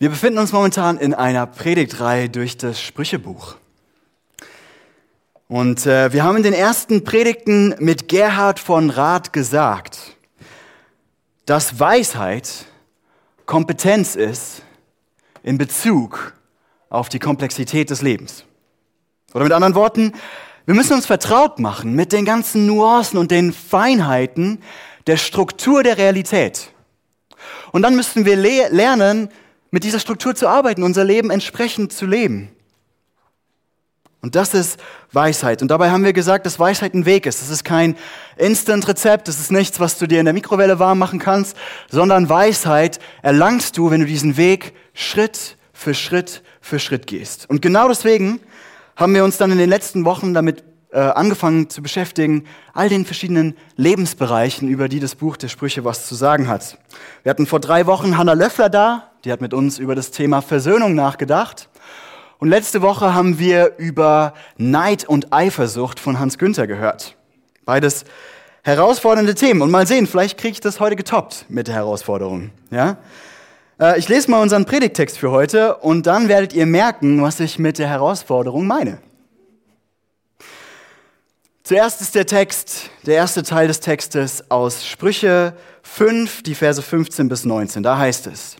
Wir befinden uns momentan in einer Predigtreihe durch das Sprüchebuch. Und äh, wir haben in den ersten Predigten mit Gerhard von Rath gesagt, dass Weisheit Kompetenz ist in Bezug auf die Komplexität des Lebens. Oder mit anderen Worten, wir müssen uns vertraut machen mit den ganzen Nuancen und den Feinheiten der Struktur der Realität. Und dann müssen wir le lernen, mit dieser Struktur zu arbeiten, unser Leben entsprechend zu leben. Und das ist Weisheit. Und dabei haben wir gesagt, dass Weisheit ein Weg ist. Das ist kein Instant-Rezept, das ist nichts, was du dir in der Mikrowelle warm machen kannst, sondern Weisheit erlangst du, wenn du diesen Weg Schritt für Schritt für Schritt gehst. Und genau deswegen haben wir uns dann in den letzten Wochen damit äh, angefangen zu beschäftigen, all den verschiedenen Lebensbereichen, über die das Buch der Sprüche was zu sagen hat. Wir hatten vor drei Wochen Hannah Löffler da, die hat mit uns über das Thema Versöhnung nachgedacht. Und letzte Woche haben wir über Neid und Eifersucht von Hans Günther gehört. Beides herausfordernde Themen. Und mal sehen, vielleicht kriege ich das heute getoppt mit der Herausforderung. Ja? Äh, ich lese mal unseren Predigtext für heute und dann werdet ihr merken, was ich mit der Herausforderung meine. Zuerst ist der Text, der erste Teil des Textes aus Sprüche 5, die Verse 15 bis 19. Da heißt es,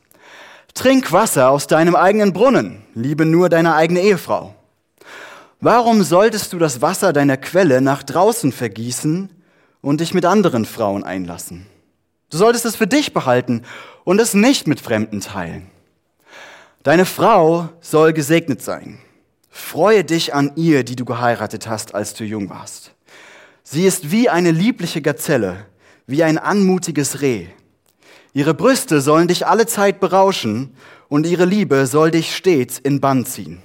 Trink Wasser aus deinem eigenen Brunnen, liebe nur deine eigene Ehefrau. Warum solltest du das Wasser deiner Quelle nach draußen vergießen und dich mit anderen Frauen einlassen? Du solltest es für dich behalten und es nicht mit Fremden teilen. Deine Frau soll gesegnet sein. Freue dich an ihr, die du geheiratet hast, als du jung warst. Sie ist wie eine liebliche Gazelle, wie ein anmutiges Reh. Ihre Brüste sollen dich alle Zeit berauschen und ihre Liebe soll dich stets in Bann ziehen.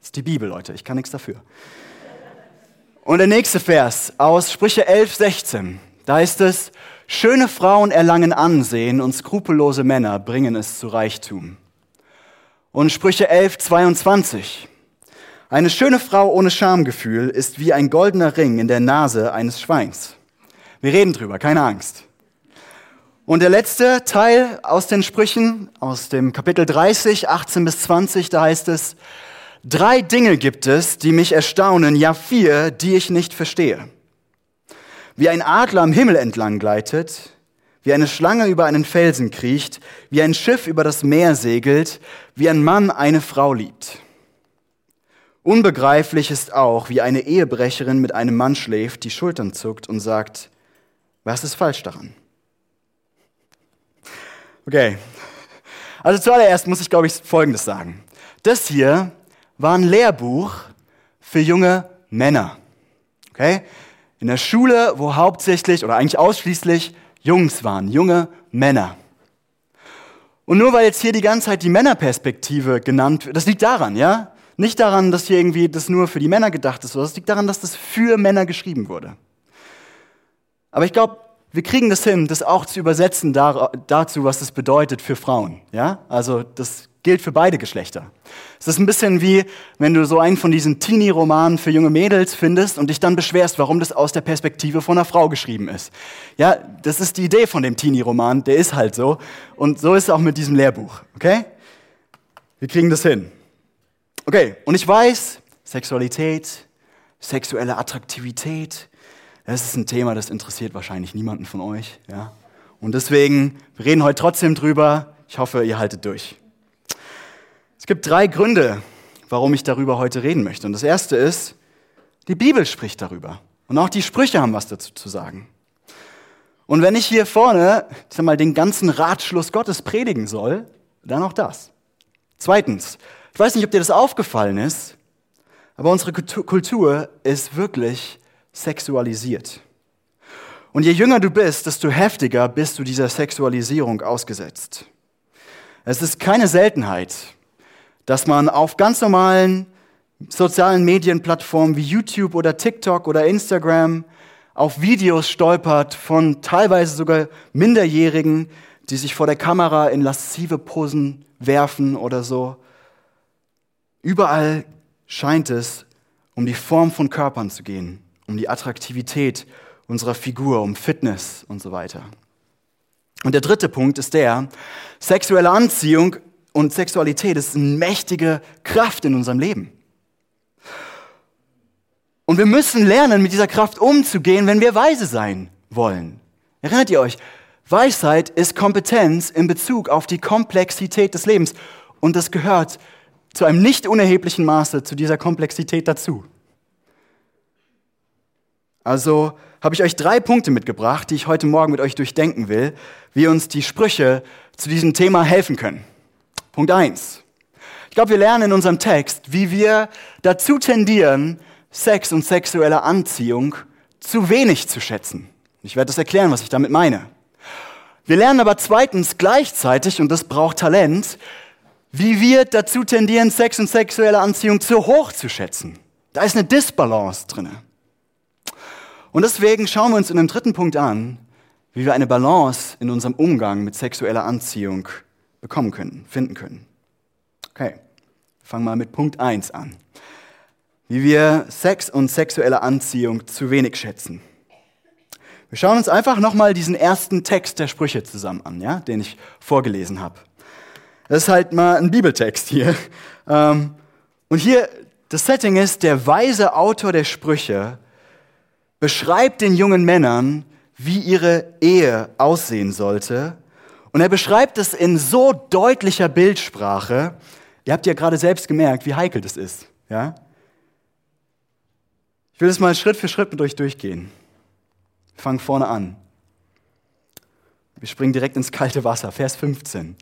Das ist die Bibel, Leute, ich kann nichts dafür. Und der nächste Vers aus Sprüche 11, 16, da heißt es, schöne Frauen erlangen Ansehen und skrupellose Männer bringen es zu Reichtum. Und Sprüche 11, 22, eine schöne Frau ohne Schamgefühl ist wie ein goldener Ring in der Nase eines Schweins. Wir reden drüber, keine Angst. Und der letzte Teil aus den Sprüchen, aus dem Kapitel 30, 18 bis 20, da heißt es, drei Dinge gibt es, die mich erstaunen, ja vier, die ich nicht verstehe. Wie ein Adler am Himmel entlang gleitet, wie eine Schlange über einen Felsen kriecht, wie ein Schiff über das Meer segelt, wie ein Mann eine Frau liebt. Unbegreiflich ist auch, wie eine Ehebrecherin mit einem Mann schläft, die Schultern zuckt und sagt, was ist falsch daran? Okay. Also zuallererst muss ich, glaube ich, Folgendes sagen. Das hier war ein Lehrbuch für junge Männer. Okay? In der Schule, wo hauptsächlich oder eigentlich ausschließlich Jungs waren, junge Männer. Und nur weil jetzt hier die ganze Zeit die Männerperspektive genannt wird, das liegt daran, ja? Nicht daran, dass hier irgendwie das nur für die Männer gedacht ist, sondern es liegt daran, dass das für Männer geschrieben wurde. Aber ich glaube, wir kriegen das hin, das auch zu übersetzen dazu, was das bedeutet für Frauen. Ja? Also das gilt für beide Geschlechter. Es ist ein bisschen wie, wenn du so einen von diesen Teenie-Romanen für junge Mädels findest und dich dann beschwerst, warum das aus der Perspektive von einer Frau geschrieben ist. Ja, das ist die Idee von dem Teenie-Roman, der ist halt so. Und so ist es auch mit diesem Lehrbuch. Okay? Wir kriegen das hin. Okay, und ich weiß, Sexualität, sexuelle Attraktivität, das ist ein Thema, das interessiert wahrscheinlich niemanden von euch. Ja? Und deswegen, wir reden heute trotzdem drüber. Ich hoffe, ihr haltet durch. Es gibt drei Gründe, warum ich darüber heute reden möchte. Und das erste ist, die Bibel spricht darüber. Und auch die Sprüche haben was dazu zu sagen. Und wenn ich hier vorne, ich sag mal, den ganzen Ratschluss Gottes predigen soll, dann auch das. Zweitens, ich weiß nicht, ob dir das aufgefallen ist, aber unsere Kultur ist wirklich sexualisiert. Und je jünger du bist, desto heftiger bist du dieser Sexualisierung ausgesetzt. Es ist keine Seltenheit, dass man auf ganz normalen sozialen Medienplattformen wie YouTube oder TikTok oder Instagram auf Videos stolpert von teilweise sogar Minderjährigen, die sich vor der Kamera in laszive Posen werfen oder so. Überall scheint es um die Form von Körpern zu gehen, um die Attraktivität unserer Figur, um Fitness und so weiter. Und der dritte Punkt ist der, sexuelle Anziehung und Sexualität ist eine mächtige Kraft in unserem Leben. Und wir müssen lernen, mit dieser Kraft umzugehen, wenn wir weise sein wollen. Erinnert ihr euch? Weisheit ist Kompetenz in Bezug auf die Komplexität des Lebens. Und das gehört zu einem nicht unerheblichen Maße zu dieser Komplexität dazu. Also habe ich euch drei Punkte mitgebracht, die ich heute Morgen mit euch durchdenken will, wie uns die Sprüche zu diesem Thema helfen können. Punkt eins: Ich glaube, wir lernen in unserem Text, wie wir dazu tendieren, Sex und sexuelle Anziehung zu wenig zu schätzen. Ich werde das erklären, was ich damit meine. Wir lernen aber zweitens gleichzeitig, und das braucht Talent, wie wir dazu tendieren, Sex und sexuelle Anziehung zu hoch zu schätzen. Da ist eine Disbalance drin. Und deswegen schauen wir uns in dem dritten Punkt an, wie wir eine Balance in unserem Umgang mit sexueller Anziehung bekommen können, finden können. Okay, fangen wir mal mit Punkt 1 an. Wie wir Sex und sexuelle Anziehung zu wenig schätzen. Wir schauen uns einfach nochmal diesen ersten Text der Sprüche zusammen an, ja, den ich vorgelesen habe. Das ist halt mal ein Bibeltext hier. Ähm, und hier, das Setting ist, der weise Autor der Sprüche beschreibt den jungen Männern, wie ihre Ehe aussehen sollte und er beschreibt es in so deutlicher Bildsprache. Ihr habt ja gerade selbst gemerkt, wie heikel das ist. Ja? Ich will es mal Schritt für Schritt mit euch durchgehen. Wir fangen vorne an. Wir springen direkt ins kalte Wasser. Vers 15.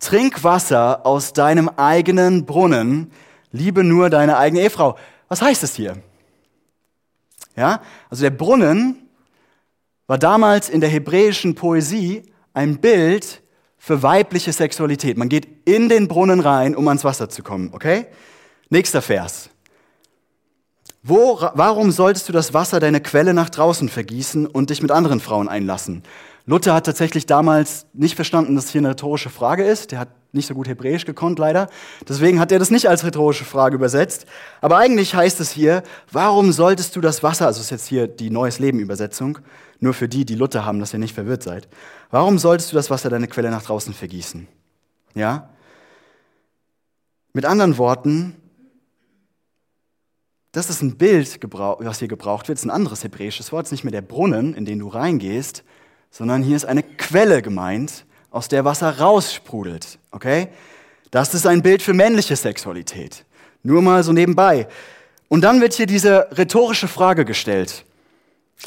Trink Wasser aus deinem eigenen Brunnen, liebe nur deine eigene Ehefrau. Was heißt es hier? Ja, also der Brunnen war damals in der hebräischen Poesie ein Bild für weibliche Sexualität. Man geht in den Brunnen rein, um ans Wasser zu kommen, okay? Nächster Vers. Wo, warum solltest du das Wasser deiner Quelle nach draußen vergießen und dich mit anderen Frauen einlassen? Luther hat tatsächlich damals nicht verstanden, dass hier eine rhetorische Frage ist. Der hat nicht so gut Hebräisch gekonnt, leider. Deswegen hat er das nicht als rhetorische Frage übersetzt. Aber eigentlich heißt es hier, warum solltest du das Wasser, also ist jetzt hier die Neues Leben Übersetzung, nur für die, die Luther haben, dass ihr nicht verwirrt seid. Warum solltest du das Wasser deiner Quelle nach draußen vergießen? Ja? Mit anderen Worten, das ist ein Bild, was hier gebraucht wird, ist ein anderes hebräisches Wort, es ist nicht mehr der Brunnen, in den du reingehst, sondern hier ist eine Quelle gemeint, aus der Wasser raussprudelt. Okay? Das ist ein Bild für männliche Sexualität. Nur mal so nebenbei. Und dann wird hier diese rhetorische Frage gestellt.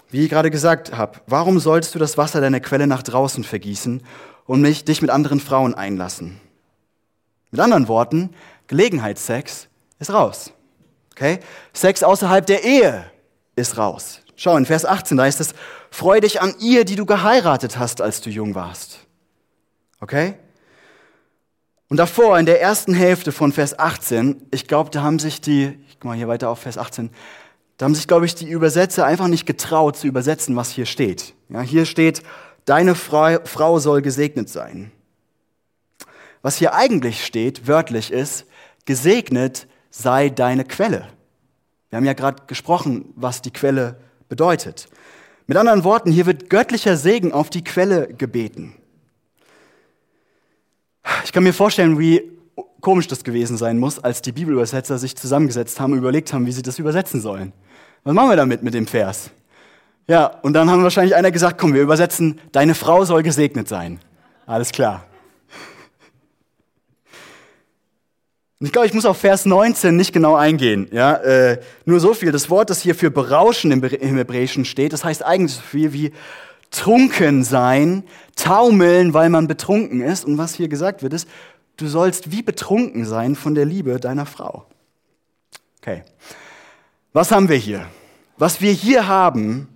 Wie ich gerade gesagt habe, warum solltest du das Wasser deiner Quelle nach draußen vergießen und mich, dich mit anderen Frauen einlassen? Mit anderen Worten, Gelegenheitssex ist raus. Okay? Sex außerhalb der Ehe ist raus. Schau, in Vers 18, da heißt es, freu dich an ihr, die du geheiratet hast, als du jung warst. Okay? Und davor, in der ersten Hälfte von Vers 18, ich glaube, da haben sich die, ich guck mal hier weiter auf Vers 18, da haben sich, glaube ich, die Übersetzer einfach nicht getraut zu übersetzen, was hier steht. Ja, hier steht, deine Frau soll gesegnet sein. Was hier eigentlich steht, wörtlich ist, gesegnet sei deine Quelle. Wir haben ja gerade gesprochen, was die Quelle bedeutet. Mit anderen Worten, hier wird göttlicher Segen auf die Quelle gebeten. Ich kann mir vorstellen, wie komisch das gewesen sein muss, als die Bibelübersetzer sich zusammengesetzt haben und überlegt haben, wie sie das übersetzen sollen. Was machen wir damit mit dem Vers? Ja, und dann haben wahrscheinlich einer gesagt, komm, wir übersetzen, deine Frau soll gesegnet sein. Alles klar. Und ich glaube, ich muss auf Vers 19 nicht genau eingehen. Ja, äh, nur so viel. Das Wort, das hier für berauschen im, im Hebräischen steht, das heißt eigentlich so viel wie trunken sein, taumeln, weil man betrunken ist. Und was hier gesagt wird, ist, du sollst wie betrunken sein von der Liebe deiner Frau. Okay. Was haben wir hier? Was wir hier haben,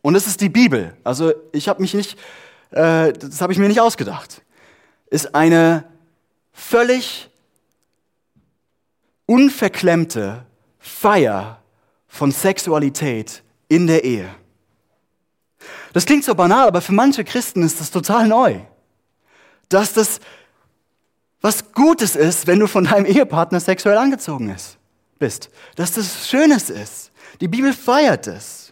und es ist die Bibel, also ich habe mich nicht, äh, das habe ich mir nicht ausgedacht, ist eine völlig unverklemmte Feier von Sexualität in der Ehe. Das klingt so banal, aber für manche Christen ist das total neu. Dass das was Gutes ist, wenn du von deinem Ehepartner sexuell angezogen ist bist, dass das Schönes ist. Die Bibel feiert es.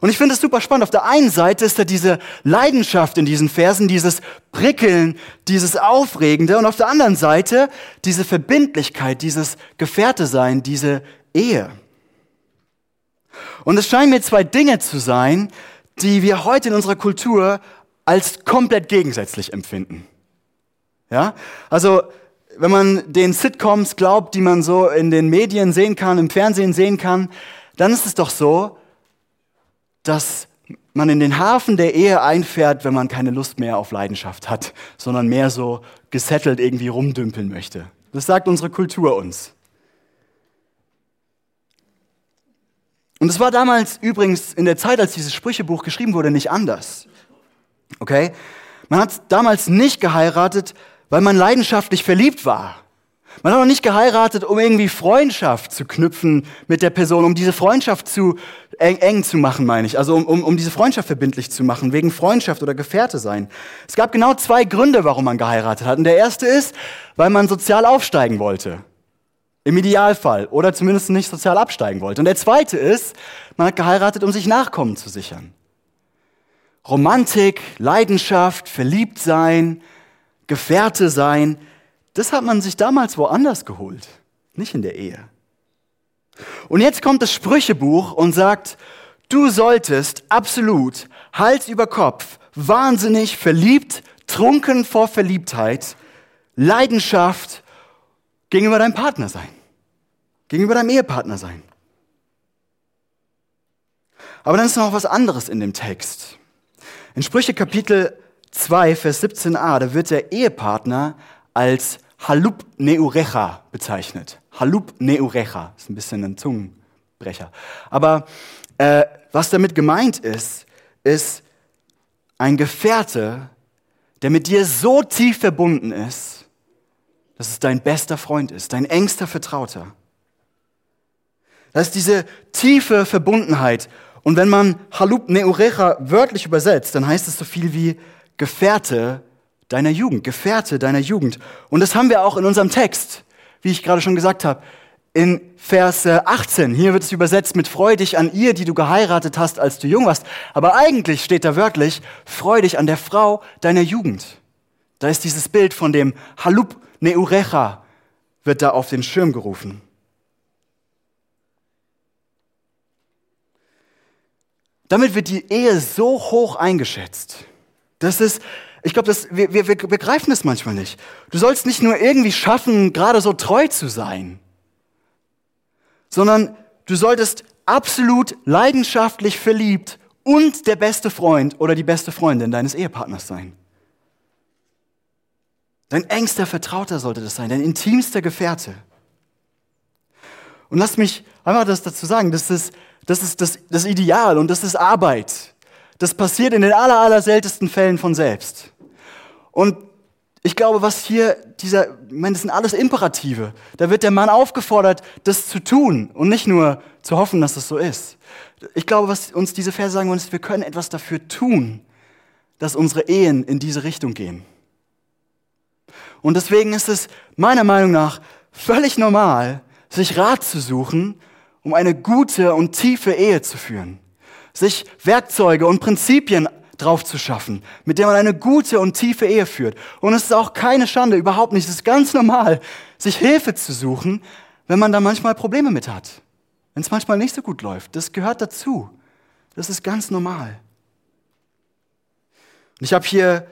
Und ich finde es super spannend. Auf der einen Seite ist da diese Leidenschaft in diesen Versen, dieses Prickeln, dieses Aufregende. Und auf der anderen Seite diese Verbindlichkeit, dieses Gefährtesein, diese Ehe. Und es scheinen mir zwei Dinge zu sein, die wir heute in unserer Kultur als komplett gegensätzlich empfinden. Ja? Also, wenn man den Sitcoms glaubt, die man so in den Medien sehen kann, im Fernsehen sehen kann, dann ist es doch so, dass man in den Hafen der Ehe einfährt, wenn man keine Lust mehr auf Leidenschaft hat, sondern mehr so gesettelt irgendwie rumdümpeln möchte. Das sagt unsere Kultur uns. Und es war damals übrigens in der Zeit, als dieses Sprüchebuch geschrieben wurde, nicht anders. Okay? Man hat damals nicht geheiratet, weil man leidenschaftlich verliebt war. Man hat auch nicht geheiratet, um irgendwie Freundschaft zu knüpfen mit der Person, um diese Freundschaft zu eng, eng zu machen, meine ich. Also um, um, um diese Freundschaft verbindlich zu machen, wegen Freundschaft oder Gefährte sein. Es gab genau zwei Gründe, warum man geheiratet hat. Und der erste ist, weil man sozial aufsteigen wollte. Im Idealfall. Oder zumindest nicht sozial absteigen wollte. Und der zweite ist, man hat geheiratet, um sich Nachkommen zu sichern. Romantik, Leidenschaft, verliebt sein, Gefährte sein, das hat man sich damals woanders geholt, nicht in der Ehe. Und jetzt kommt das Sprüchebuch und sagt, du solltest absolut Hals über Kopf, wahnsinnig verliebt, trunken vor Verliebtheit, Leidenschaft gegenüber deinem Partner sein, gegenüber deinem Ehepartner sein. Aber dann ist noch was anderes in dem Text. In Sprüche Kapitel 2, Vers 17a, da wird der Ehepartner als Halub Neurecha bezeichnet. Halub Neurecha ist ein bisschen ein Zungenbrecher. Aber äh, was damit gemeint ist, ist ein Gefährte, der mit dir so tief verbunden ist, dass es dein bester Freund ist, dein engster Vertrauter. Das ist diese tiefe Verbundenheit. Und wenn man Halub Neurecha wörtlich übersetzt, dann heißt es so viel wie Gefährte deiner Jugend, Gefährte deiner Jugend. Und das haben wir auch in unserem Text, wie ich gerade schon gesagt habe. In Vers 18, hier wird es übersetzt mit Freu dich an ihr, die du geheiratet hast, als du jung warst. Aber eigentlich steht da wörtlich, Freu dich an der Frau deiner Jugend. Da ist dieses Bild von dem Halub Neurecha, wird da auf den Schirm gerufen. Damit wird die Ehe so hoch eingeschätzt. Das ist, ich glaube, wir, wir, begreifen das manchmal nicht. Du sollst nicht nur irgendwie schaffen, gerade so treu zu sein, sondern du solltest absolut leidenschaftlich verliebt und der beste Freund oder die beste Freundin deines Ehepartners sein. Dein engster Vertrauter sollte das sein, dein intimster Gefährte. Und lass mich einmal das dazu sagen, das ist das, ist das, das Ideal und das ist Arbeit. Das passiert in den aller, aller seltensten Fällen von selbst. Und ich glaube, was hier dieser, ich meine, das sind alles Imperative. Da wird der Mann aufgefordert, das zu tun und nicht nur zu hoffen, dass es so ist. Ich glaube, was uns diese Verse sagen wollen, ist, wir können etwas dafür tun, dass unsere Ehen in diese Richtung gehen. Und deswegen ist es meiner Meinung nach völlig normal, sich Rat zu suchen, um eine gute und tiefe Ehe zu führen. Sich Werkzeuge und Prinzipien drauf zu schaffen, mit der man eine gute und tiefe Ehe führt. Und es ist auch keine Schande, überhaupt nicht. Es ist ganz normal, sich Hilfe zu suchen, wenn man da manchmal Probleme mit hat. Wenn es manchmal nicht so gut läuft. Das gehört dazu. Das ist ganz normal. Und ich habe hier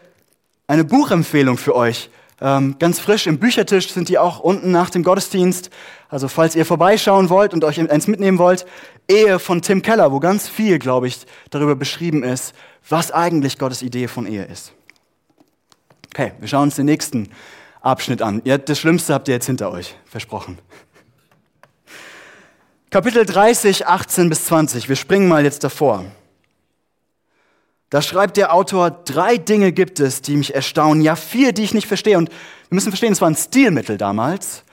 eine Buchempfehlung für euch. Ähm, ganz frisch im Büchertisch sind die auch unten nach dem Gottesdienst. Also falls ihr vorbeischauen wollt und euch eins mitnehmen wollt, Ehe von Tim Keller, wo ganz viel, glaube ich, darüber beschrieben ist, was eigentlich Gottes Idee von Ehe ist. Okay, wir schauen uns den nächsten Abschnitt an. Ihr, das Schlimmste habt ihr jetzt hinter euch, versprochen. Kapitel 30, 18 bis 20. Wir springen mal jetzt davor. Da schreibt der Autor, drei Dinge gibt es, die mich erstaunen, ja vier, die ich nicht verstehe. Und wir müssen verstehen, es war ein Stilmittel damals,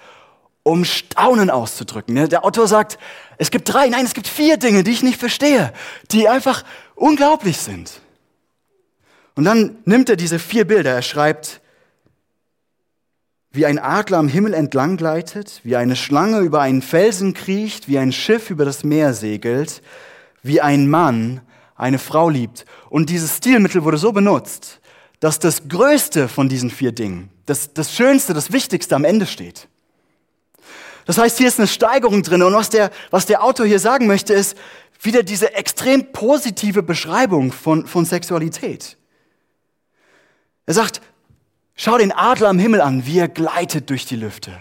um Staunen auszudrücken. Der Autor sagt, es gibt drei, nein, es gibt vier Dinge, die ich nicht verstehe, die einfach unglaublich sind. Und dann nimmt er diese vier Bilder. Er schreibt, wie ein Adler am Himmel entlang gleitet, wie eine Schlange über einen Felsen kriecht, wie ein Schiff über das Meer segelt, wie ein Mann eine Frau liebt. Und dieses Stilmittel wurde so benutzt, dass das Größte von diesen vier Dingen, das, das Schönste, das Wichtigste am Ende steht. Das heißt, hier ist eine Steigerung drin. Und was der, was der Autor hier sagen möchte, ist wieder diese extrem positive Beschreibung von, von Sexualität. Er sagt, schau den Adler am Himmel an, wie er gleitet durch die Lüfte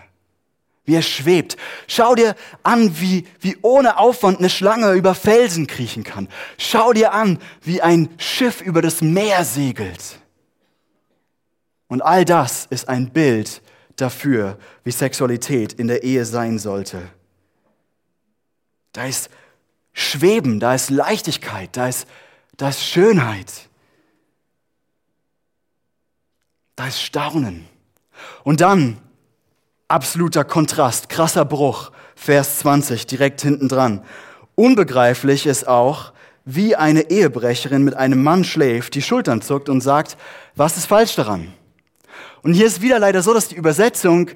wie er schwebt. Schau dir an, wie, wie ohne Aufwand eine Schlange über Felsen kriechen kann. Schau dir an, wie ein Schiff über das Meer segelt. Und all das ist ein Bild dafür, wie Sexualität in der Ehe sein sollte. Da ist Schweben, da ist Leichtigkeit, da ist, da ist Schönheit, da ist Staunen. Und dann absoluter Kontrast, krasser Bruch, Vers 20, direkt hinten dran. Unbegreiflich ist auch, wie eine Ehebrecherin mit einem Mann schläft, die Schultern zuckt und sagt, was ist falsch daran? Und hier ist wieder leider so, dass die Übersetzung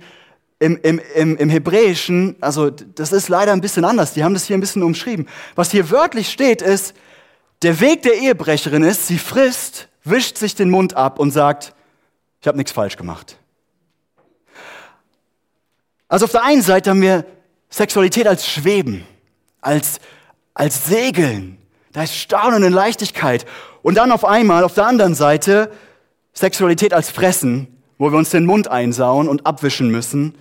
im, im, im, im Hebräischen, also das ist leider ein bisschen anders, die haben das hier ein bisschen umschrieben. Was hier wörtlich steht ist, der Weg der Ehebrecherin ist, sie frisst, wischt sich den Mund ab und sagt, ich habe nichts falsch gemacht. Also auf der einen Seite haben wir Sexualität als Schweben, als, als Segeln. Da ist Staunen und Leichtigkeit. Und dann auf einmal auf der anderen Seite Sexualität als Fressen, wo wir uns den Mund einsauen und abwischen müssen.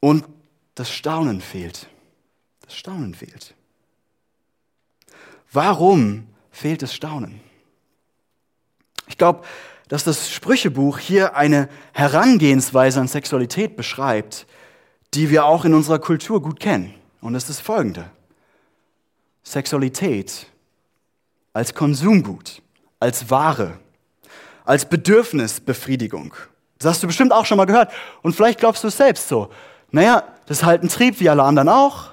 Und das Staunen fehlt. Das Staunen fehlt. Warum fehlt das Staunen? Ich glaube, dass das Sprüchebuch hier eine Herangehensweise an Sexualität beschreibt, die wir auch in unserer Kultur gut kennen. Und es ist folgende. Sexualität als Konsumgut, als Ware, als Bedürfnisbefriedigung. Das hast du bestimmt auch schon mal gehört. Und vielleicht glaubst du es selbst so. Naja, das ist halt ein Trieb wie alle anderen auch.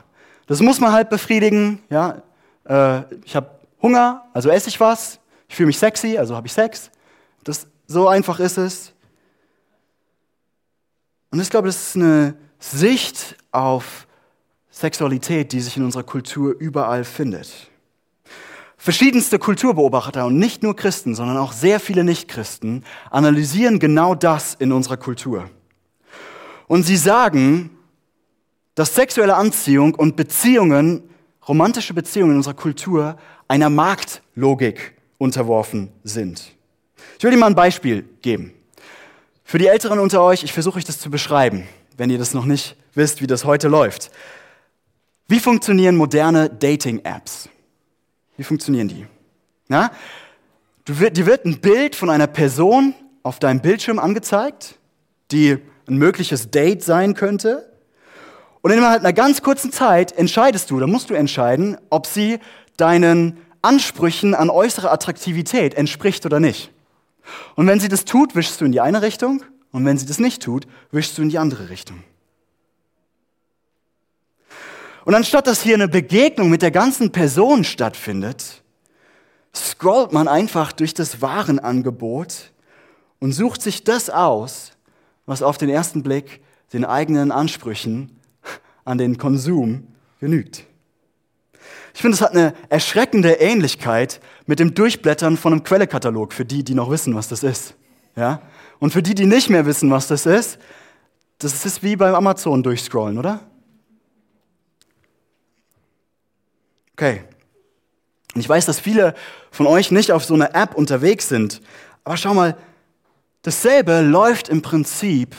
Das muss man halt befriedigen. Ja, äh, ich habe Hunger, also esse ich was. Ich fühle mich sexy, also habe ich Sex. Das, so einfach ist es. Und ich glaube, das ist eine Sicht auf Sexualität, die sich in unserer Kultur überall findet. Verschiedenste Kulturbeobachter und nicht nur Christen, sondern auch sehr viele Nichtchristen analysieren genau das in unserer Kultur. Und sie sagen, dass sexuelle Anziehung und Beziehungen, romantische Beziehungen in unserer Kultur einer Marktlogik unterworfen sind. Ich will Ihnen mal ein Beispiel geben. Für die Älteren unter euch, ich versuche euch das zu beschreiben wenn ihr das noch nicht wisst, wie das heute läuft. Wie funktionieren moderne Dating-Apps? Wie funktionieren die? Na? Du, dir wird ein Bild von einer Person auf deinem Bildschirm angezeigt, die ein mögliches Date sein könnte. Und innerhalb einer ganz kurzen Zeit entscheidest du, da musst du entscheiden, ob sie deinen Ansprüchen an äußere Attraktivität entspricht oder nicht. Und wenn sie das tut, wischst du in die eine Richtung und wenn sie das nicht tut, wischst du in die andere Richtung. Und anstatt dass hier eine Begegnung mit der ganzen Person stattfindet, scrollt man einfach durch das Warenangebot und sucht sich das aus, was auf den ersten Blick den eigenen Ansprüchen an den Konsum genügt. Ich finde, es hat eine erschreckende Ähnlichkeit mit dem Durchblättern von einem Quellekatalog, für die, die noch wissen, was das ist. Ja? Und für die, die nicht mehr wissen, was das ist, das ist wie beim Amazon durchscrollen, oder? Okay. Und ich weiß, dass viele von euch nicht auf so einer App unterwegs sind. Aber schau mal, dasselbe läuft im Prinzip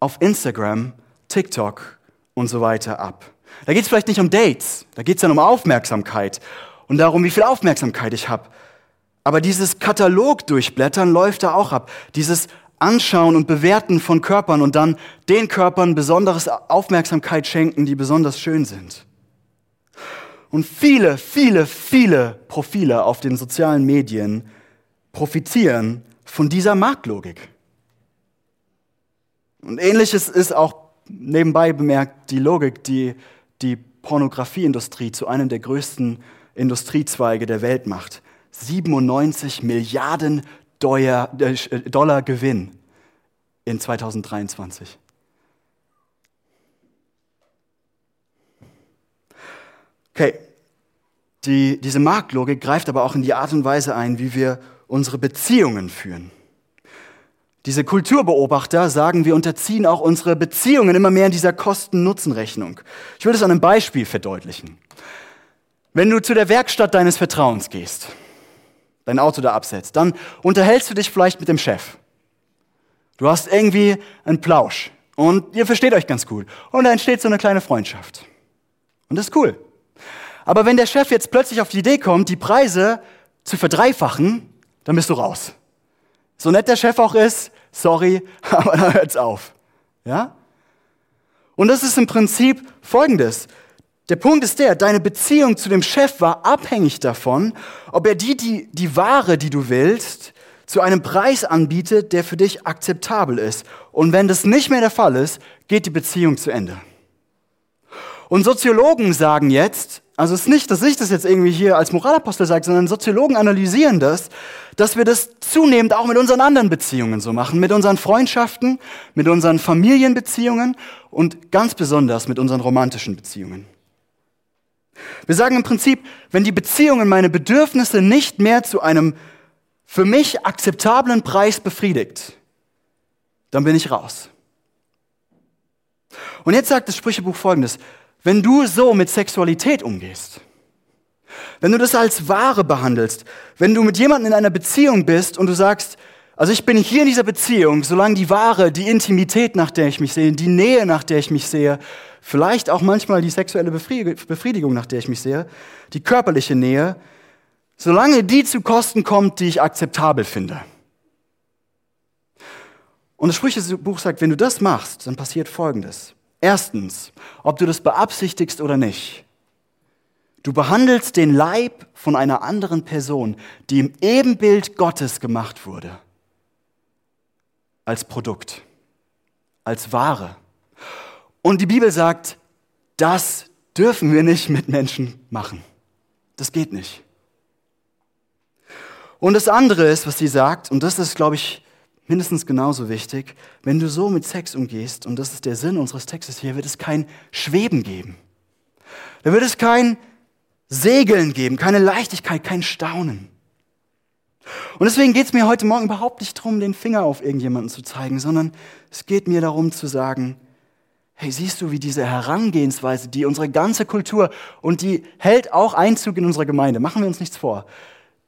auf Instagram, TikTok und so weiter ab. Da geht es vielleicht nicht um Dates, da geht es dann um Aufmerksamkeit und darum, wie viel Aufmerksamkeit ich habe. Aber dieses Katalog durchblättern läuft da auch ab. Dieses Anschauen und Bewerten von Körpern und dann den Körpern besonderes Aufmerksamkeit schenken, die besonders schön sind. Und viele, viele, viele Profile auf den sozialen Medien profitieren von dieser Marktlogik. Und ähnliches ist auch nebenbei bemerkt die Logik, die die Pornografieindustrie zu einem der größten Industriezweige der Welt macht. 97 Milliarden äh, Dollar Gewinn in 2023. Okay, Die, diese Marktlogik greift aber auch in die Art und Weise ein, wie wir unsere Beziehungen führen. Diese Kulturbeobachter sagen, wir unterziehen auch unsere Beziehungen immer mehr in dieser Kosten-Nutzen-Rechnung. Ich will das an einem Beispiel verdeutlichen. Wenn du zu der Werkstatt deines Vertrauens gehst, dein Auto da absetzt, dann unterhältst du dich vielleicht mit dem Chef. Du hast irgendwie einen Plausch und ihr versteht euch ganz gut. Und da entsteht so eine kleine Freundschaft. Und das ist cool. Aber wenn der Chef jetzt plötzlich auf die Idee kommt, die Preise zu verdreifachen, dann bist du raus. So nett der Chef auch ist, sorry, aber da hört's auf. Ja? Und das ist im Prinzip folgendes. Der Punkt ist der, deine Beziehung zu dem Chef war abhängig davon, ob er die, die, die Ware, die du willst, zu einem Preis anbietet, der für dich akzeptabel ist. Und wenn das nicht mehr der Fall ist, geht die Beziehung zu Ende. Und Soziologen sagen jetzt, also es ist nicht, dass ich das jetzt irgendwie hier als Moralapostel sage, sondern Soziologen analysieren das, dass wir das zunehmend auch mit unseren anderen Beziehungen so machen, mit unseren Freundschaften, mit unseren Familienbeziehungen und ganz besonders mit unseren romantischen Beziehungen. Wir sagen im Prinzip, wenn die Beziehungen meine Bedürfnisse nicht mehr zu einem für mich akzeptablen Preis befriedigt, dann bin ich raus. Und jetzt sagt das Sprüchebuch Folgendes. Wenn du so mit Sexualität umgehst, wenn du das als Ware behandelst, wenn du mit jemandem in einer Beziehung bist und du sagst, also ich bin hier in dieser Beziehung, solange die Ware, die Intimität, nach der ich mich sehe, die Nähe, nach der ich mich sehe, vielleicht auch manchmal die sexuelle Befriedigung, nach der ich mich sehe, die körperliche Nähe, solange die zu Kosten kommt, die ich akzeptabel finde. Und das Sprüchebuch sagt, wenn du das machst, dann passiert Folgendes. Erstens, ob du das beabsichtigst oder nicht. Du behandelst den Leib von einer anderen Person, die im Ebenbild Gottes gemacht wurde, als Produkt, als Ware. Und die Bibel sagt, das dürfen wir nicht mit Menschen machen. Das geht nicht. Und das andere ist, was sie sagt, und das ist, glaube ich, mindestens genauso wichtig, wenn du so mit Sex umgehst, und das ist der Sinn unseres Textes hier, wird es kein Schweben geben. Da wird es kein Segeln geben, keine Leichtigkeit, kein Staunen. Und deswegen geht es mir heute Morgen überhaupt nicht darum, den Finger auf irgendjemanden zu zeigen, sondern es geht mir darum zu sagen, hey, siehst du, wie diese Herangehensweise, die unsere ganze Kultur und die hält auch Einzug in unsere Gemeinde, machen wir uns nichts vor,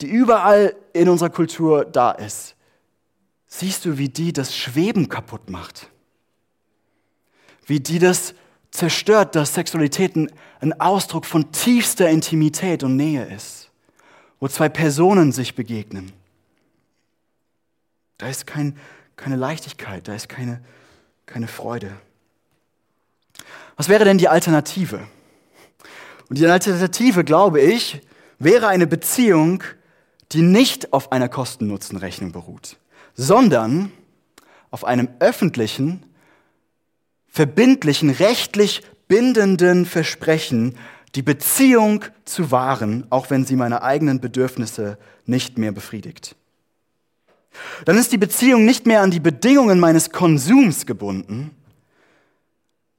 die überall in unserer Kultur da ist, siehst du, wie die das Schweben kaputt macht. Wie die das zerstört, dass Sexualität ein Ausdruck von tiefster Intimität und Nähe ist, wo zwei Personen sich begegnen. Da ist kein, keine Leichtigkeit, da ist keine, keine Freude. Was wäre denn die Alternative? Und die Alternative, glaube ich, wäre eine Beziehung, die nicht auf einer Kosten-Nutzen-Rechnung beruht sondern auf einem öffentlichen, verbindlichen, rechtlich bindenden Versprechen, die Beziehung zu wahren, auch wenn sie meine eigenen Bedürfnisse nicht mehr befriedigt. Dann ist die Beziehung nicht mehr an die Bedingungen meines Konsums gebunden,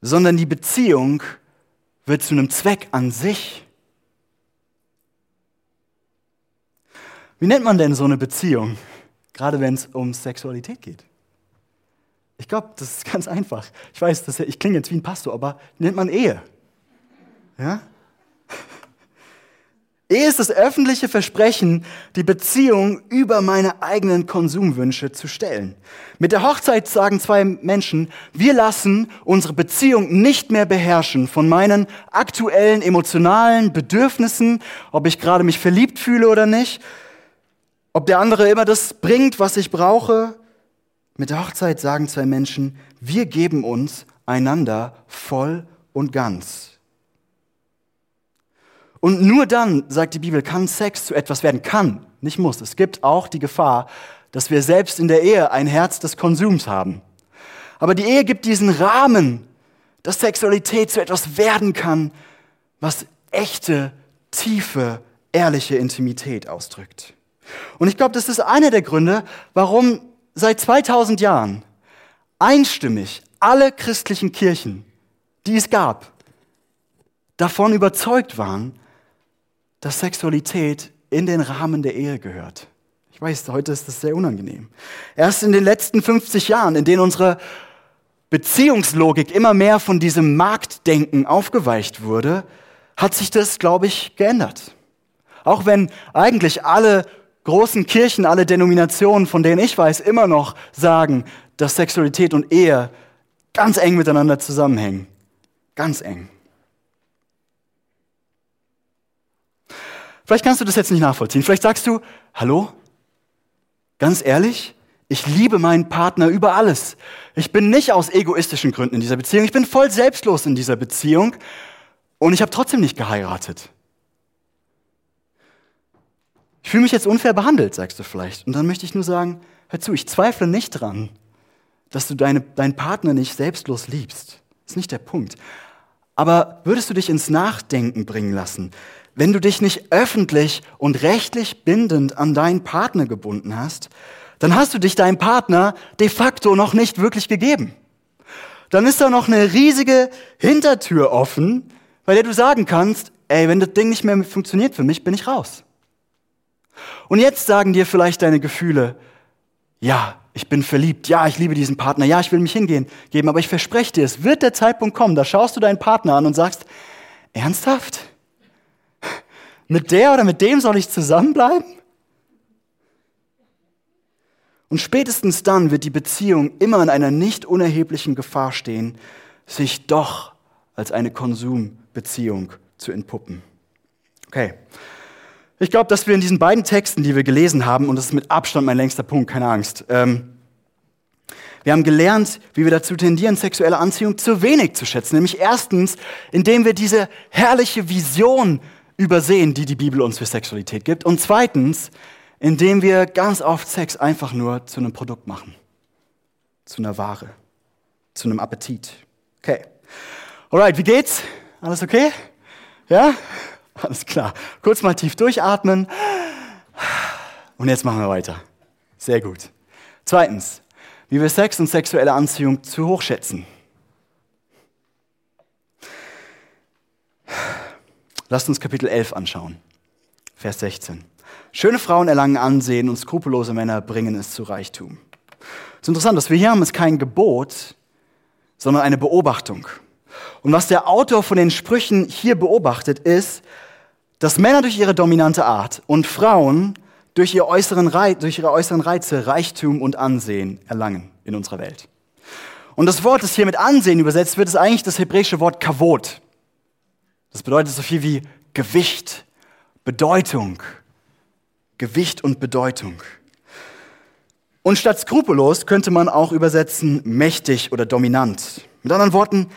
sondern die Beziehung wird zu einem Zweck an sich. Wie nennt man denn so eine Beziehung? Gerade wenn es um Sexualität geht. Ich glaube, das ist ganz einfach. Ich weiß, das, ich klinge jetzt wie ein Pastor, aber nennt man Ehe. Ja? Ehe ist das öffentliche Versprechen, die Beziehung über meine eigenen Konsumwünsche zu stellen. Mit der Hochzeit sagen zwei Menschen, wir lassen unsere Beziehung nicht mehr beherrschen von meinen aktuellen emotionalen Bedürfnissen, ob ich gerade mich verliebt fühle oder nicht, ob der andere immer das bringt, was ich brauche. Mit der Hochzeit sagen zwei Menschen, wir geben uns einander voll und ganz. Und nur dann, sagt die Bibel, kann Sex zu etwas werden. Kann, nicht muss. Es gibt auch die Gefahr, dass wir selbst in der Ehe ein Herz des Konsums haben. Aber die Ehe gibt diesen Rahmen, dass Sexualität zu etwas werden kann, was echte, tiefe, ehrliche Intimität ausdrückt. Und ich glaube, das ist einer der Gründe, warum seit 2000 Jahren einstimmig alle christlichen Kirchen, die es gab, davon überzeugt waren, dass Sexualität in den Rahmen der Ehe gehört. Ich weiß, heute ist das sehr unangenehm. Erst in den letzten 50 Jahren, in denen unsere Beziehungslogik immer mehr von diesem Marktdenken aufgeweicht wurde, hat sich das, glaube ich, geändert. Auch wenn eigentlich alle großen Kirchen, alle Denominationen, von denen ich weiß, immer noch sagen, dass Sexualität und Ehe ganz eng miteinander zusammenhängen. Ganz eng. Vielleicht kannst du das jetzt nicht nachvollziehen. Vielleicht sagst du, hallo? Ganz ehrlich? Ich liebe meinen Partner über alles. Ich bin nicht aus egoistischen Gründen in dieser Beziehung. Ich bin voll selbstlos in dieser Beziehung. Und ich habe trotzdem nicht geheiratet. Ich fühle mich jetzt unfair behandelt, sagst du vielleicht. Und dann möchte ich nur sagen, hör zu, ich zweifle nicht dran, dass du deine, deinen Partner nicht selbstlos liebst. Das ist nicht der Punkt. Aber würdest du dich ins Nachdenken bringen lassen, wenn du dich nicht öffentlich und rechtlich bindend an deinen Partner gebunden hast, dann hast du dich deinem Partner de facto noch nicht wirklich gegeben. Dann ist da noch eine riesige Hintertür offen, bei der du sagen kannst, ey, wenn das Ding nicht mehr funktioniert für mich, bin ich raus. Und jetzt sagen dir vielleicht deine Gefühle, ja, ich bin verliebt, ja, ich liebe diesen Partner, ja, ich will mich hingehen, geben, aber ich verspreche dir, es wird der Zeitpunkt kommen, da schaust du deinen Partner an und sagst, ernsthaft? Mit der oder mit dem soll ich zusammenbleiben? Und spätestens dann wird die Beziehung immer in einer nicht unerheblichen Gefahr stehen, sich doch als eine Konsumbeziehung zu entpuppen. Okay. Ich glaube, dass wir in diesen beiden Texten, die wir gelesen haben, und das ist mit Abstand mein längster Punkt, keine Angst, ähm, wir haben gelernt, wie wir dazu tendieren, sexuelle Anziehung zu wenig zu schätzen. Nämlich erstens, indem wir diese herrliche Vision übersehen, die die Bibel uns für Sexualität gibt. Und zweitens, indem wir ganz oft Sex einfach nur zu einem Produkt machen. Zu einer Ware. Zu einem Appetit. Okay. Alright, wie geht's? Alles okay? Ja? Alles klar. Kurz mal tief durchatmen. Und jetzt machen wir weiter. Sehr gut. Zweitens, wie wir Sex und sexuelle Anziehung zu hoch schätzen. Lasst uns Kapitel 11 anschauen. Vers 16. Schöne Frauen erlangen Ansehen und skrupellose Männer bringen es zu Reichtum. Es ist interessant, was wir hier haben, ist kein Gebot, sondern eine Beobachtung. Und was der Autor von den Sprüchen hier beobachtet, ist, dass Männer durch ihre dominante Art und Frauen durch, ihre äußeren Reize Reichtum und Ansehen erlangen in unserer Welt. Und das Wort, das hier mit Ansehen übersetzt wird, ist eigentlich das hebräische Wort Kavot. Das bedeutet so viel wie Gewicht, Bedeutung. Gewicht und Bedeutung. Und statt skrupellos könnte man auch übersetzen mächtig oder dominant. Mit anderen Worten,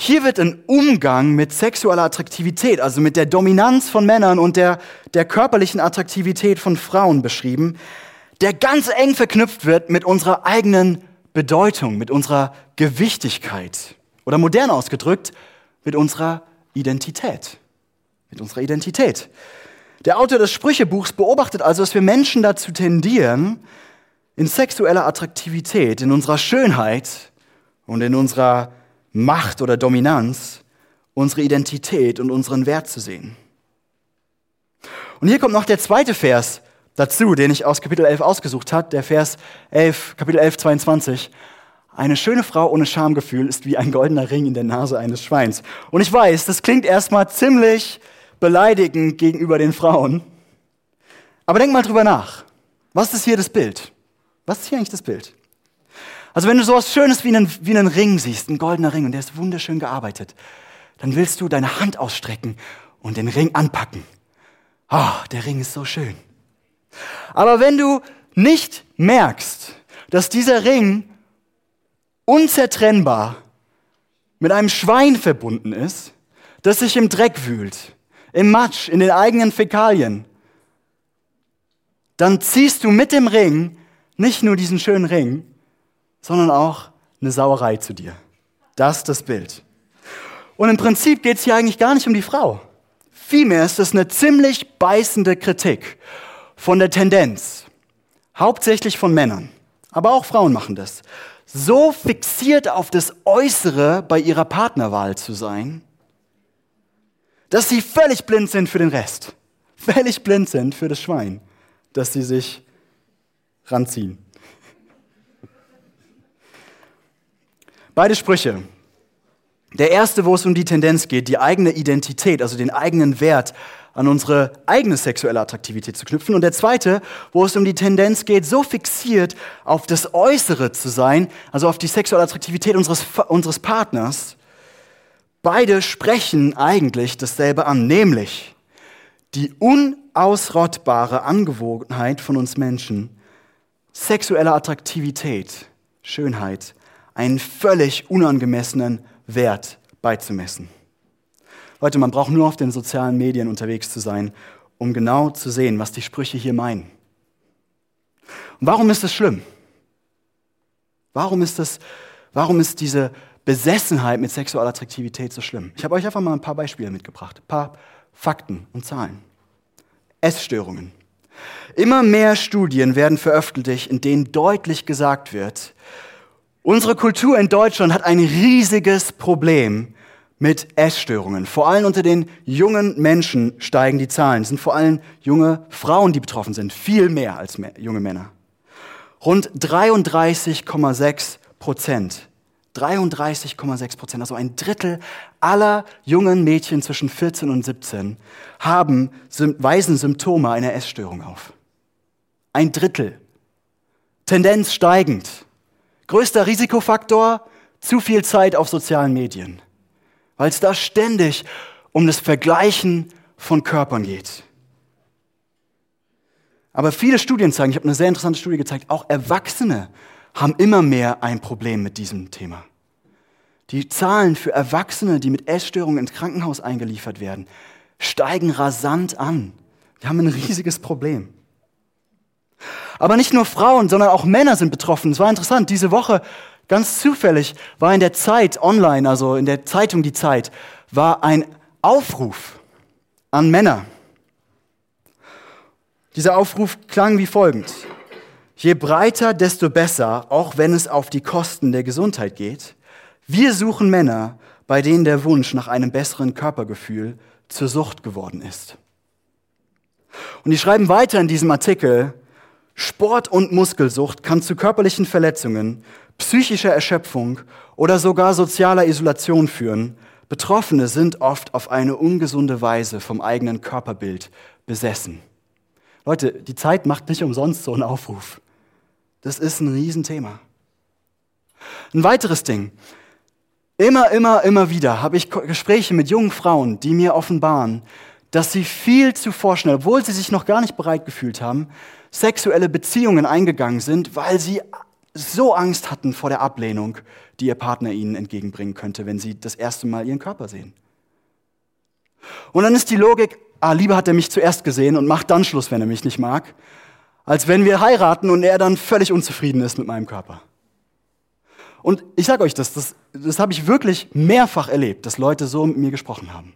hier wird ein Umgang mit sexueller Attraktivität, also mit der Dominanz von Männern und der, der körperlichen Attraktivität von Frauen beschrieben, der ganz eng verknüpft wird mit unserer eigenen Bedeutung, mit unserer Gewichtigkeit oder modern ausgedrückt, mit unserer Identität. Mit unserer Identität. Der Autor des Sprüchebuchs beobachtet also, dass wir Menschen dazu tendieren, in sexueller Attraktivität, in unserer Schönheit und in unserer Macht oder Dominanz unsere Identität und unseren Wert zu sehen. Und hier kommt noch der zweite Vers dazu, den ich aus Kapitel 11 ausgesucht habe, der Vers 11, Kapitel 11, 22. Eine schöne Frau ohne Schamgefühl ist wie ein goldener Ring in der Nase eines Schweins. Und ich weiß, das klingt erstmal ziemlich beleidigend gegenüber den Frauen. Aber denk mal drüber nach. Was ist hier das Bild? Was ist hier eigentlich das Bild? Also wenn du sowas Schönes wie einen, wie einen Ring siehst, ein goldener Ring, und der ist wunderschön gearbeitet, dann willst du deine Hand ausstrecken und den Ring anpacken. Ah, oh, der Ring ist so schön. Aber wenn du nicht merkst, dass dieser Ring unzertrennbar mit einem Schwein verbunden ist, das sich im Dreck wühlt, im Matsch, in den eigenen Fäkalien, dann ziehst du mit dem Ring nicht nur diesen schönen Ring, sondern auch eine Sauerei zu dir. Das ist das Bild. Und im Prinzip geht es hier eigentlich gar nicht um die Frau. Vielmehr ist es eine ziemlich beißende Kritik von der Tendenz, hauptsächlich von Männern, aber auch Frauen machen das, so fixiert auf das Äußere bei ihrer Partnerwahl zu sein, dass sie völlig blind sind für den Rest. völlig blind sind für das Schwein, das sie sich ranziehen. Beide Sprüche. Der erste, wo es um die Tendenz geht, die eigene Identität, also den eigenen Wert an unsere eigene sexuelle Attraktivität zu knüpfen. Und der zweite, wo es um die Tendenz geht, so fixiert auf das Äußere zu sein, also auf die sexuelle Attraktivität unseres, unseres Partners. Beide sprechen eigentlich dasselbe an, nämlich die unausrottbare Angewohnheit von uns Menschen, sexuelle Attraktivität, Schönheit, einen völlig unangemessenen Wert beizumessen. Leute, man braucht nur auf den sozialen Medien unterwegs zu sein, um genau zu sehen, was die Sprüche hier meinen. Und warum ist das schlimm? Warum ist das, warum ist diese Besessenheit mit sexueller Attraktivität so schlimm? Ich habe euch einfach mal ein paar Beispiele mitgebracht, ein paar Fakten und Zahlen. Essstörungen. Immer mehr Studien werden veröffentlicht, in denen deutlich gesagt wird, unsere Kultur in Deutschland hat ein riesiges Problem mit Essstörungen. Vor allem unter den jungen Menschen steigen die Zahlen. Es sind vor allem junge Frauen, die betroffen sind, viel mehr als junge Männer. Rund 33,6 Prozent. 33,6 Prozent, also ein Drittel aller jungen Mädchen zwischen 14 und 17 haben, weisen Symptome einer Essstörung auf. Ein Drittel. Tendenz steigend. Größter Risikofaktor, zu viel Zeit auf sozialen Medien weil es da ständig um das Vergleichen von Körpern geht. Aber viele Studien zeigen, ich habe eine sehr interessante Studie gezeigt, auch Erwachsene haben immer mehr ein Problem mit diesem Thema. Die Zahlen für Erwachsene, die mit Essstörungen ins Krankenhaus eingeliefert werden, steigen rasant an. Wir haben ein riesiges Problem. Aber nicht nur Frauen, sondern auch Männer sind betroffen. Es war interessant, diese Woche Ganz zufällig war in der Zeit online, also in der Zeitung Die Zeit, war ein Aufruf an Männer. Dieser Aufruf klang wie folgt. Je breiter, desto besser, auch wenn es auf die Kosten der Gesundheit geht. Wir suchen Männer, bei denen der Wunsch nach einem besseren Körpergefühl zur Sucht geworden ist. Und die schreiben weiter in diesem Artikel, Sport und Muskelsucht kann zu körperlichen Verletzungen, psychischer Erschöpfung oder sogar sozialer Isolation führen. Betroffene sind oft auf eine ungesunde Weise vom eigenen Körperbild besessen. Leute, die Zeit macht nicht umsonst so einen Aufruf. Das ist ein Riesenthema. Ein weiteres Ding. Immer, immer, immer wieder habe ich Gespräche mit jungen Frauen, die mir offenbaren, dass sie viel zu vorschnell, obwohl sie sich noch gar nicht bereit gefühlt haben, sexuelle Beziehungen eingegangen sind, weil sie so Angst hatten vor der Ablehnung, die ihr Partner ihnen entgegenbringen könnte, wenn sie das erste Mal ihren Körper sehen. Und dann ist die Logik, ah, lieber hat er mich zuerst gesehen und macht dann Schluss, wenn er mich nicht mag, als wenn wir heiraten und er dann völlig unzufrieden ist mit meinem Körper. Und ich sage euch das, das, das habe ich wirklich mehrfach erlebt, dass Leute so mit mir gesprochen haben.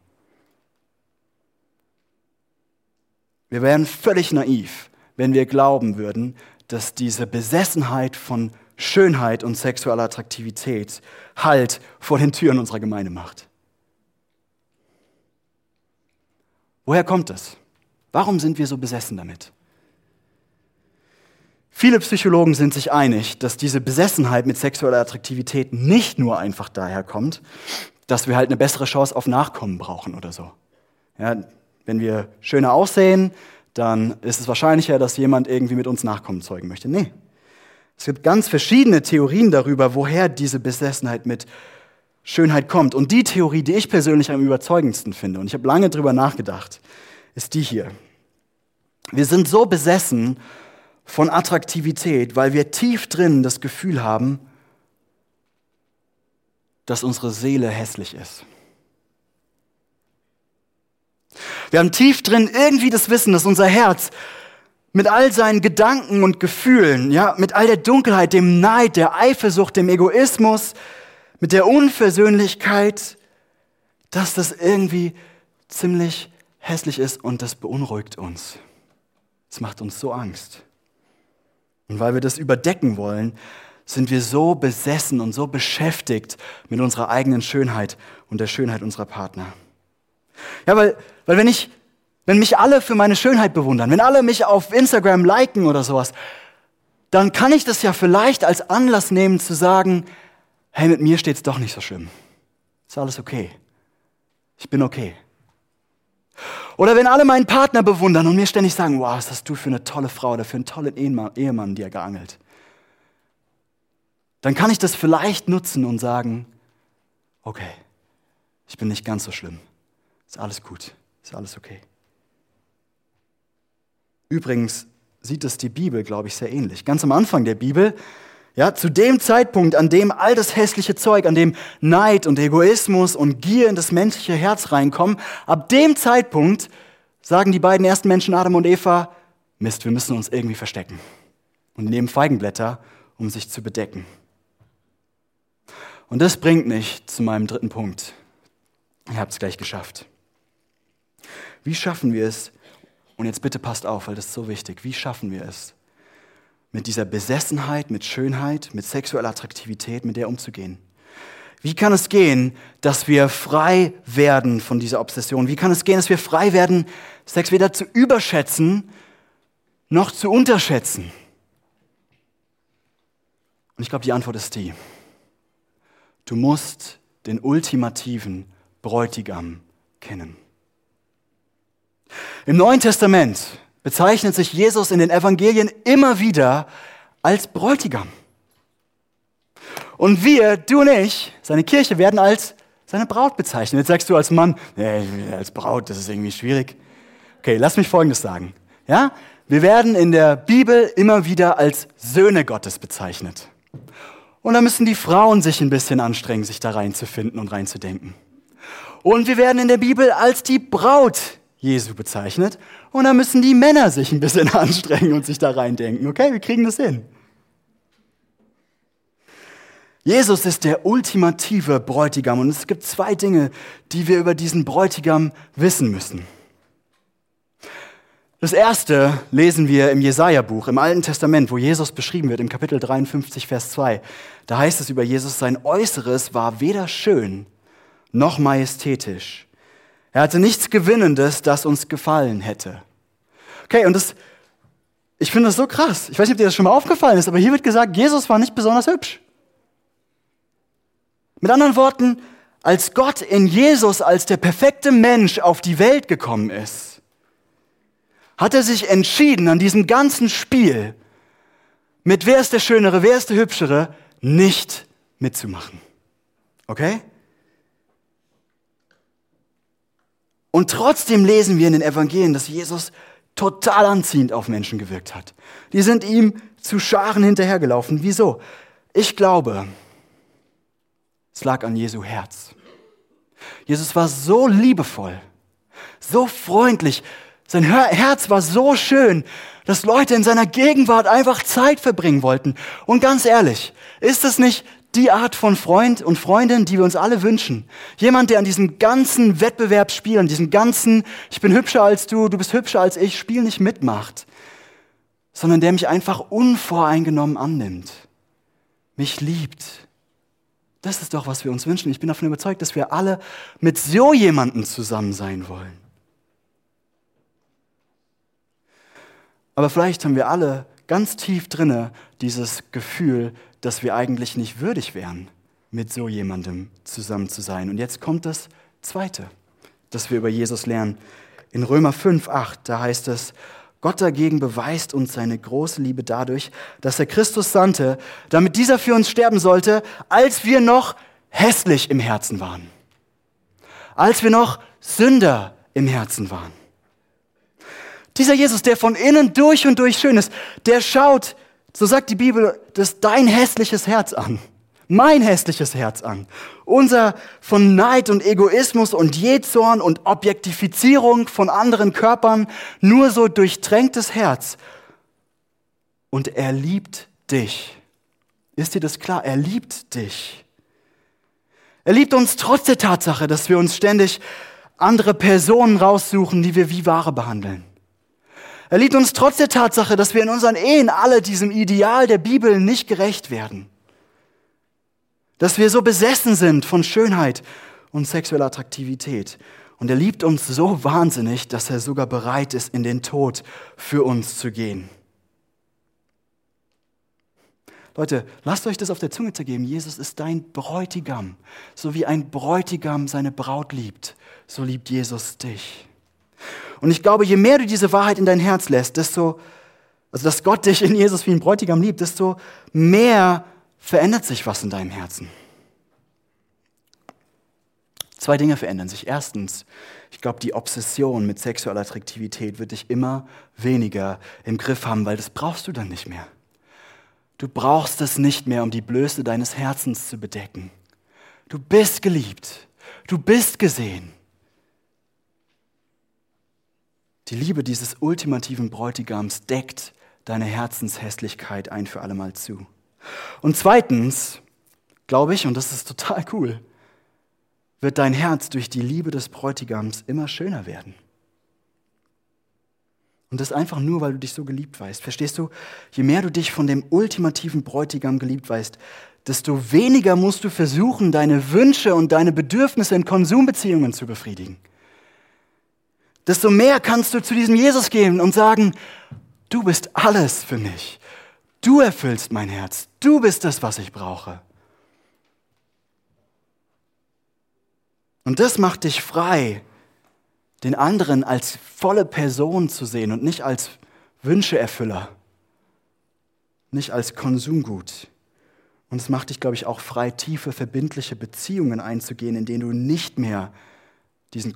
Wir wären völlig naiv, wenn wir glauben würden, dass diese Besessenheit von Schönheit und sexueller Attraktivität Halt vor den Türen unserer Gemeinde macht. Woher kommt das? Warum sind wir so besessen damit? Viele Psychologen sind sich einig, dass diese Besessenheit mit sexueller Attraktivität nicht nur einfach daher kommt, dass wir halt eine bessere Chance auf Nachkommen brauchen oder so. Ja, wenn wir schöner aussehen, dann ist es wahrscheinlicher, dass jemand irgendwie mit uns Nachkommen zeugen möchte. Nee. Es gibt ganz verschiedene Theorien darüber, woher diese Besessenheit mit Schönheit kommt. Und die Theorie, die ich persönlich am überzeugendsten finde, und ich habe lange drüber nachgedacht, ist die hier. Wir sind so besessen von Attraktivität, weil wir tief drin das Gefühl haben, dass unsere Seele hässlich ist. Wir haben tief drin irgendwie das Wissen, dass unser Herz mit all seinen Gedanken und Gefühlen, ja, mit all der Dunkelheit, dem Neid, der Eifersucht, dem Egoismus, mit der Unversöhnlichkeit, dass das irgendwie ziemlich hässlich ist und das beunruhigt uns. Es macht uns so Angst. Und weil wir das überdecken wollen, sind wir so besessen und so beschäftigt mit unserer eigenen Schönheit und der Schönheit unserer Partner. Ja, weil, weil wenn ich wenn mich alle für meine Schönheit bewundern, wenn alle mich auf Instagram liken oder sowas, dann kann ich das ja vielleicht als Anlass nehmen zu sagen, hey, mit mir steht's doch nicht so schlimm. Ist alles okay. Ich bin okay. Oder wenn alle meinen Partner bewundern und mir ständig sagen, wow, was hast du für eine tolle Frau oder für einen tollen Ehemann, Ehemann dir geangelt. Dann kann ich das vielleicht nutzen und sagen, okay, ich bin nicht ganz so schlimm. Ist alles gut. Ist alles okay. Übrigens sieht es die Bibel, glaube ich, sehr ähnlich. Ganz am Anfang der Bibel, ja, zu dem Zeitpunkt, an dem all das hässliche Zeug, an dem Neid und Egoismus und Gier in das menschliche Herz reinkommen, ab dem Zeitpunkt sagen die beiden ersten Menschen, Adam und Eva, Mist, wir müssen uns irgendwie verstecken. Und nehmen Feigenblätter, um sich zu bedecken. Und das bringt mich zu meinem dritten Punkt. Ihr habt es gleich geschafft. Wie schaffen wir es, und jetzt bitte passt auf, weil das ist so wichtig. Wie schaffen wir es, mit dieser Besessenheit, mit Schönheit, mit sexueller Attraktivität, mit der umzugehen? Wie kann es gehen, dass wir frei werden von dieser Obsession? Wie kann es gehen, dass wir frei werden, Sex weder zu überschätzen noch zu unterschätzen? Und ich glaube, die Antwort ist die. Du musst den ultimativen Bräutigam kennen. Im Neuen Testament bezeichnet sich Jesus in den Evangelien immer wieder als Bräutigam. Und wir, du und ich, seine Kirche, werden als seine Braut bezeichnet. Jetzt sagst du als Mann, nee, als Braut, das ist irgendwie schwierig. Okay, lass mich Folgendes sagen. Ja? Wir werden in der Bibel immer wieder als Söhne Gottes bezeichnet. Und da müssen die Frauen sich ein bisschen anstrengen, sich da reinzufinden und reinzudenken. Und wir werden in der Bibel als die Braut Jesu bezeichnet. Und da müssen die Männer sich ein bisschen anstrengen und sich da reindenken. Okay, wir kriegen das hin. Jesus ist der ultimative Bräutigam und es gibt zwei Dinge, die wir über diesen Bräutigam wissen müssen. Das erste lesen wir im Jesaja-Buch, im Alten Testament, wo Jesus beschrieben wird, im Kapitel 53, Vers 2. Da heißt es über Jesus, sein Äußeres war weder schön noch majestätisch. Er hatte nichts Gewinnendes, das uns gefallen hätte. Okay, und das, ich finde das so krass. Ich weiß nicht, ob dir das schon mal aufgefallen ist, aber hier wird gesagt, Jesus war nicht besonders hübsch. Mit anderen Worten, als Gott in Jesus als der perfekte Mensch auf die Welt gekommen ist, hat er sich entschieden, an diesem ganzen Spiel mit wer ist der Schönere, wer ist der Hübschere, nicht mitzumachen. Okay? Und trotzdem lesen wir in den Evangelien, dass Jesus total anziehend auf Menschen gewirkt hat. Die sind ihm zu Scharen hinterhergelaufen. Wieso? Ich glaube, es lag an Jesu Herz. Jesus war so liebevoll, so freundlich, sein Herz war so schön, dass Leute in seiner Gegenwart einfach Zeit verbringen wollten. Und ganz ehrlich, ist es nicht die Art von Freund und Freundin, die wir uns alle wünschen. Jemand, der an diesem ganzen Wettbewerbsspiel, an diesem ganzen, ich bin hübscher als du, du bist hübscher als ich, Spiel nicht mitmacht, sondern der mich einfach unvoreingenommen annimmt, mich liebt. Das ist doch, was wir uns wünschen. Ich bin davon überzeugt, dass wir alle mit so jemandem zusammen sein wollen. Aber vielleicht haben wir alle ganz tief drinne dieses Gefühl, dass wir eigentlich nicht würdig wären, mit so jemandem zusammen zu sein. Und jetzt kommt das Zweite, das wir über Jesus lernen. In Römer 5, 8, da heißt es, Gott dagegen beweist uns seine große Liebe dadurch, dass er Christus sandte, damit dieser für uns sterben sollte, als wir noch hässlich im Herzen waren. Als wir noch Sünder im Herzen waren. Dieser Jesus, der von innen durch und durch schön ist, der schaut so sagt die Bibel, das dein hässliches Herz an. Mein hässliches Herz an. Unser von Neid und Egoismus und Jezorn und Objektifizierung von anderen Körpern nur so durchtränktes Herz. Und er liebt dich. Ist dir das klar? Er liebt dich. Er liebt uns trotz der Tatsache, dass wir uns ständig andere Personen raussuchen, die wir wie Ware behandeln. Er liebt uns trotz der Tatsache, dass wir in unseren Ehen alle diesem Ideal der Bibel nicht gerecht werden. Dass wir so besessen sind von Schönheit und sexueller Attraktivität. Und er liebt uns so wahnsinnig, dass er sogar bereit ist, in den Tod für uns zu gehen. Leute, lasst euch das auf der Zunge zergeben. Jesus ist dein Bräutigam. So wie ein Bräutigam seine Braut liebt, so liebt Jesus dich. Und ich glaube, je mehr du diese Wahrheit in dein Herz lässt, desto, also dass Gott dich in Jesus wie ein Bräutigam liebt, desto mehr verändert sich was in deinem Herzen. Zwei Dinge verändern sich. Erstens, ich glaube, die Obsession mit sexueller Attraktivität wird dich immer weniger im Griff haben, weil das brauchst du dann nicht mehr. Du brauchst es nicht mehr, um die Blöße deines Herzens zu bedecken. Du bist geliebt. Du bist gesehen. Die Liebe dieses ultimativen Bräutigams deckt deine Herzenshässlichkeit ein für allemal zu. Und zweitens, glaube ich, und das ist total cool, wird dein Herz durch die Liebe des Bräutigams immer schöner werden. Und das einfach nur, weil du dich so geliebt weißt. Verstehst du? Je mehr du dich von dem ultimativen Bräutigam geliebt weißt, desto weniger musst du versuchen, deine Wünsche und deine Bedürfnisse in Konsumbeziehungen zu befriedigen. Desto mehr kannst du zu diesem Jesus gehen und sagen, du bist alles für mich. Du erfüllst mein Herz. Du bist das, was ich brauche. Und das macht dich frei, den anderen als volle Person zu sehen und nicht als Wünscheerfüller, nicht als Konsumgut. Und es macht dich, glaube ich, auch frei, tiefe, verbindliche Beziehungen einzugehen, in denen du nicht mehr diesen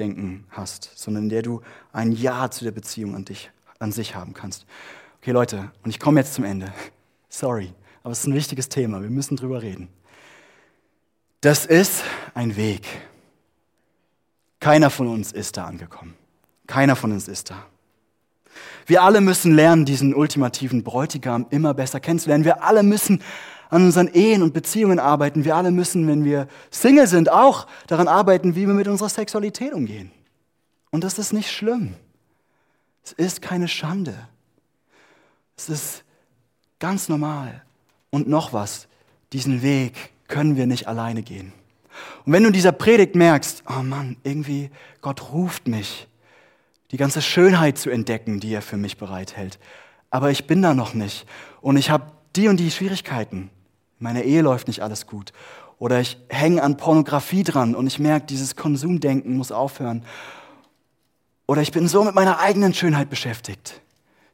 Kosten-Nutzen-Denken hast, sondern in der du ein Ja zu der Beziehung an dich, an sich haben kannst. Okay, Leute, und ich komme jetzt zum Ende. Sorry, aber es ist ein wichtiges Thema. Wir müssen drüber reden. Das ist ein Weg. Keiner von uns ist da angekommen. Keiner von uns ist da. Wir alle müssen lernen, diesen ultimativen Bräutigam immer besser kennenzulernen. Wir alle müssen an unseren Ehen und Beziehungen arbeiten. Wir alle müssen, wenn wir Single sind, auch daran arbeiten, wie wir mit unserer Sexualität umgehen. Und das ist nicht schlimm. Es ist keine Schande. Es ist ganz normal. Und noch was, diesen Weg können wir nicht alleine gehen. Und wenn du in dieser Predigt merkst, oh Mann, irgendwie Gott ruft mich, die ganze Schönheit zu entdecken, die er für mich bereithält, aber ich bin da noch nicht und ich habe die und die Schwierigkeiten. Meine Ehe läuft nicht alles gut. Oder ich hänge an Pornografie dran und ich merke, dieses Konsumdenken muss aufhören. Oder ich bin so mit meiner eigenen Schönheit beschäftigt.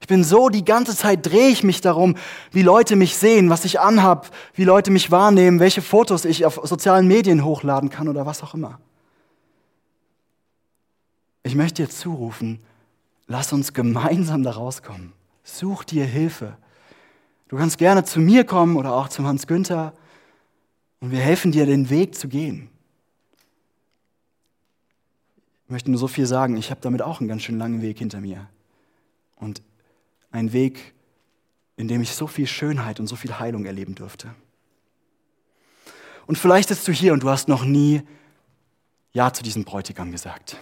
Ich bin so, die ganze Zeit drehe ich mich darum, wie Leute mich sehen, was ich anhab, wie Leute mich wahrnehmen, welche Fotos ich auf sozialen Medien hochladen kann oder was auch immer. Ich möchte dir zurufen, lass uns gemeinsam da rauskommen. Such dir Hilfe. Du kannst gerne zu mir kommen oder auch zum Hans Günther und wir helfen dir, den Weg zu gehen. Ich möchte nur so viel sagen, ich habe damit auch einen ganz schön langen Weg hinter mir. Und ein Weg, in dem ich so viel Schönheit und so viel Heilung erleben durfte. Und vielleicht sitzt du hier und du hast noch nie Ja zu diesem Bräutigam gesagt.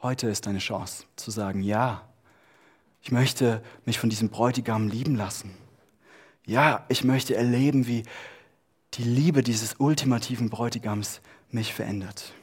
Heute ist deine Chance zu sagen, ja, ich möchte mich von diesem Bräutigam lieben lassen. Ja, ich möchte erleben, wie die Liebe dieses ultimativen Bräutigams mich verändert.